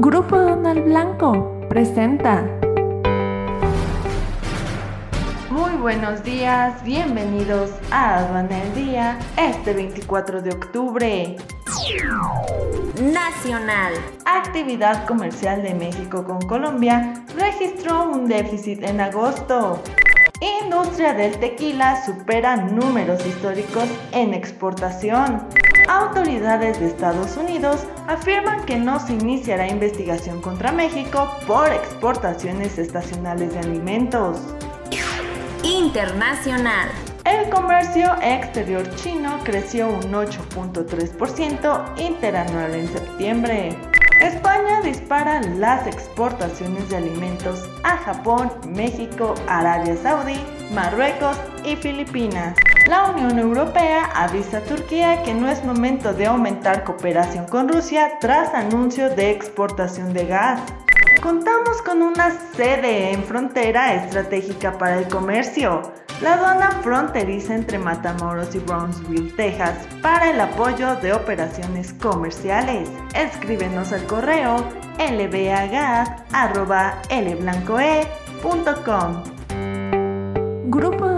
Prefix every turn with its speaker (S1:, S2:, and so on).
S1: Grupo Donald Blanco presenta. Muy buenos días, bienvenidos a Aduana el Día, este 24 de octubre.
S2: Nacional.
S1: Actividad comercial de México con Colombia registró un déficit en agosto. Industria del tequila supera números históricos en exportación. Autoridades de Estados Unidos afirman que no se iniciará investigación contra México por exportaciones estacionales de alimentos.
S2: Internacional.
S1: El comercio exterior chino creció un 8.3% interanual en septiembre. España dispara las exportaciones de alimentos a Japón, México, Arabia Saudí, Marruecos y Filipinas. La Unión Europea avisa a Turquía que no es momento de aumentar cooperación con Rusia tras anuncio de exportación de gas. Contamos con una sede en frontera estratégica para el comercio, la aduana fronteriza entre Matamoros y Brownsville, Texas, para el apoyo de operaciones comerciales. Escríbenos al correo lbagad.lblancoe.com. Grupo